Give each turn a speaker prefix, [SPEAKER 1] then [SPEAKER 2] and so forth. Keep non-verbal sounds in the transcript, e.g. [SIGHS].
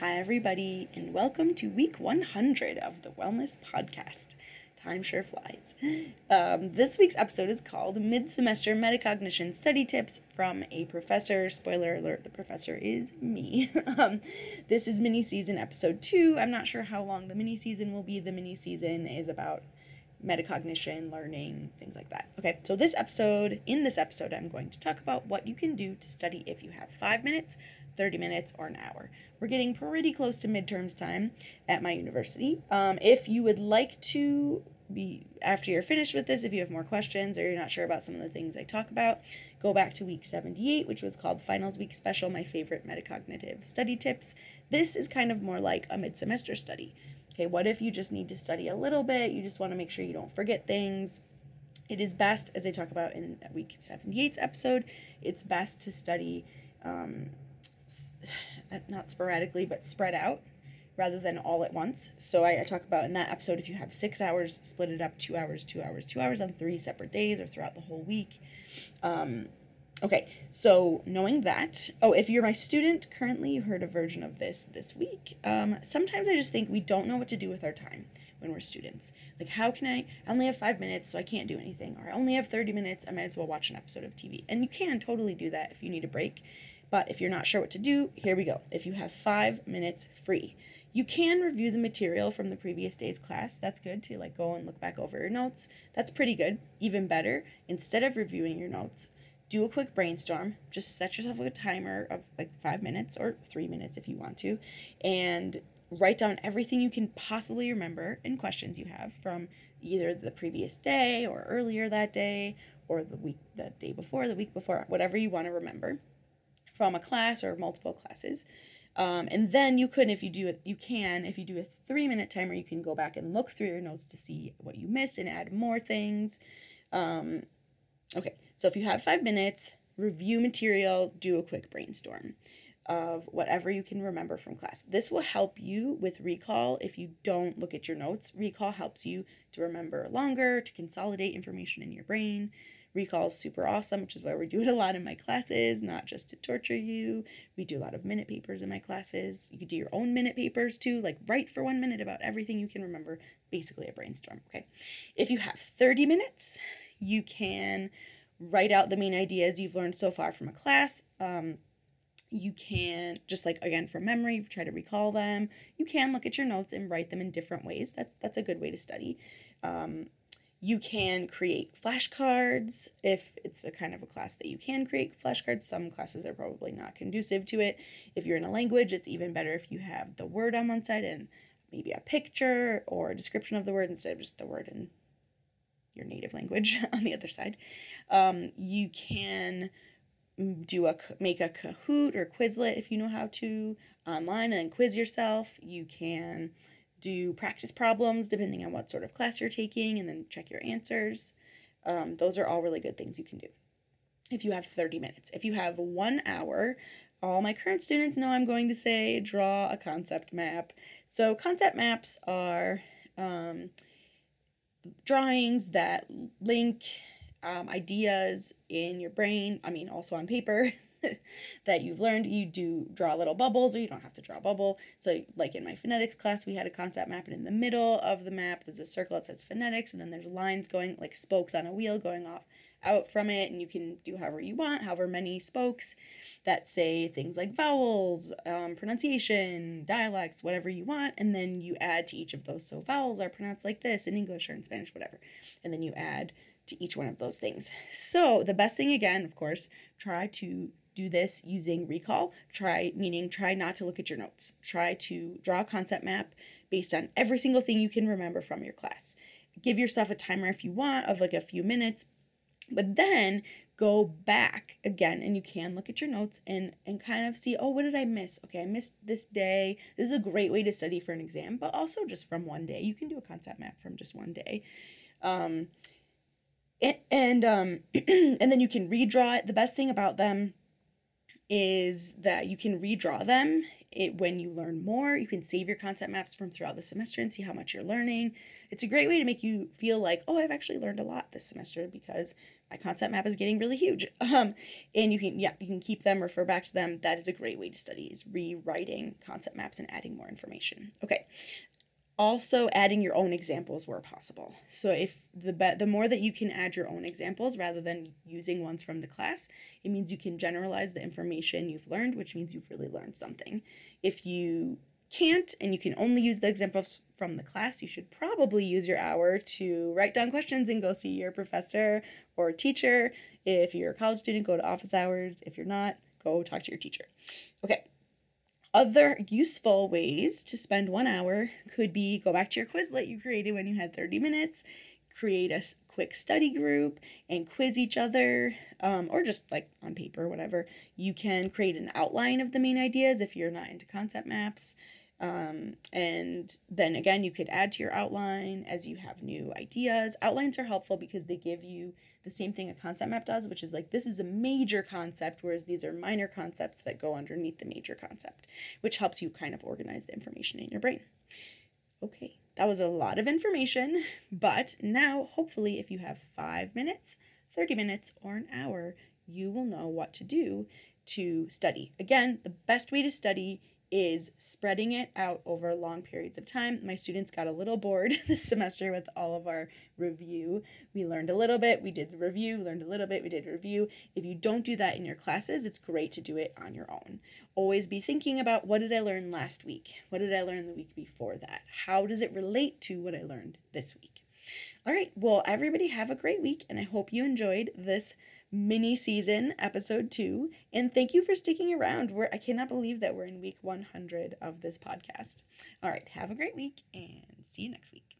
[SPEAKER 1] Hi, everybody, and welcome to week 100 of the Wellness Podcast. Time sure flies. Um, this week's episode is called Mid Semester Metacognition Study Tips from a Professor. Spoiler alert, the professor is me. [LAUGHS] um, this is mini season episode two. I'm not sure how long the mini season will be. The mini season is about metacognition, learning, things like that. Okay, so this episode, in this episode, I'm going to talk about what you can do to study if you have five minutes, 30 minutes, or an hour. We're getting pretty close to midterms time at my university. Um, if you would like to be after you're finished with this, if you have more questions or you're not sure about some of the things I talk about, go back to week 78, which was called Finals Week Special, my favorite metacognitive study tips. This is kind of more like a mid semester study. Okay, what if you just need to study a little bit? You just want to make sure you don't forget things. It is best, as I talk about in week 78's episode, it's best to study um, [SIGHS] not sporadically, but spread out rather than all at once. So I, I, talk about in that episode if you have six hours, split it up two hours, two hours, two hours on three separate days or throughout the whole week. Um, okay, so knowing that, oh, if you're my student currently, you heard a version of this this week. Um, sometimes I just think we don't know what to do with our time when we're students. Like, how can I? I only have five minutes, so I can't do anything. Or I only have 30 minutes, I might as well watch an episode of TV. And you can totally do that if you need a break. But if you're not sure what to do, here we go. If you have five minutes free, you can review the material from the previous day's class. That's good to like go and look back over your notes. That's pretty good. Even better, instead of reviewing your notes, do a quick brainstorm. Just set yourself a timer of like five minutes or three minutes if you want to, and write down everything you can possibly remember and questions you have from either the previous day or earlier that day or the week the day before the week before whatever you want to remember from a class or multiple classes. Um, and then you could, if you do it, you can, if you do a three minute timer, you can go back and look through your notes to see what you missed and add more things. Um, okay, so if you have five minutes, review material, do a quick brainstorm of whatever you can remember from class. This will help you with recall if you don't look at your notes. Recall helps you to remember longer, to consolidate information in your brain. Recall is super awesome, which is why we do it a lot in my classes, not just to torture you. We do a lot of minute papers in my classes. You could do your own minute papers too, like write for one minute about everything you can remember, basically a brainstorm, okay? If you have 30 minutes, you can write out the main ideas you've learned so far from a class. Um, you can just like again from memory try to recall them you can look at your notes and write them in different ways that's that's a good way to study um, you can create flashcards if it's a kind of a class that you can create flashcards. Some classes are probably not conducive to it. If you're in a language, it's even better if you have the word on one side and maybe a picture or a description of the word instead of just the word in your native language [LAUGHS] on the other side. Um, you can do a make a Kahoot or Quizlet if you know how to online and quiz yourself. You can do practice problems depending on what sort of class you're taking and then check your answers. Um, those are all really good things you can do if you have 30 minutes. If you have one hour, all my current students know I'm going to say draw a concept map. So, concept maps are um, drawings that link um, ideas in your brain, I mean, also on paper. [LAUGHS] that you've learned. You do draw little bubbles, or you don't have to draw a bubble. So, like in my phonetics class, we had a concept map, and in the middle of the map, there's a circle that says phonetics, and then there's lines going like spokes on a wheel going off out from it, and you can do however you want, however many spokes that say things like vowels, um, pronunciation, dialects, whatever you want, and then you add to each of those. So, vowels are pronounced like this in English or in Spanish, whatever, and then you add to each one of those things. So, the best thing, again, of course, try to do this using recall. Try, meaning try not to look at your notes. Try to draw a concept map based on every single thing you can remember from your class. Give yourself a timer if you want of like a few minutes, but then go back again and you can look at your notes and and kind of see oh what did i miss? Okay i missed this day. This is a great way to study for an exam but also just from one day. You can do a concept map from just one day. Um, and, and um [CLEARS THROAT] and then you can redraw it. The best thing about them is that you can redraw them it, when you learn more. You can save your concept maps from throughout the semester and see how much you're learning. It's a great way to make you feel like, oh, I've actually learned a lot this semester because my concept map is getting really huge. [LAUGHS] Um, and you can, yeah, you can keep them, refer back to them. That is a great way to study is rewriting concept maps and adding more information. Okay, also adding your own examples where possible. So if the be- the more that you can add your own examples rather than using ones from the class, it means you can generalize the information you've learned, which means you've really learned something. If you can't and you can only use the examples from the class, you should probably use your hour to write down questions and go see your professor or teacher. If you're a college student, go to office hours. If you're not, go talk to your teacher. Okay, other useful ways to spend one hour could be go back to your Quizlet you created when you had 30 minutes, create a quick study group and quiz each other, um, or just like on paper, whatever. You can create an outline of the main ideas if you're not into concept maps. Um, and then again, you could add to your outline as you have new ideas. Outlines are helpful because they give you the same thing a concept map does, which is like this is a major concept, whereas these are minor concepts that go underneath the major concept, which helps you kind of organize the information in your brain. Okay, that was a lot of information, but now hopefully, if you have five minutes, 30 minutes, or an hour, you will know what to do to study. Again, the best way to study is spreading it out over long periods of time. My students got a little bored [LAUGHS] this semester with all of our review. We learned a little bit, we did the review, learned a little bit, we did review. If you don't do that in your classes, it's great to do it on your own. Always be thinking about what did I learn last week? What did I learn the week before that? How does it relate to what I learned this week? All right, well, everybody have a great week, and I hope you enjoyed this mini season, episode two. And thank you for sticking around. We're, I cannot believe that we're in week 100 of this podcast. All right, have a great week and see you next week.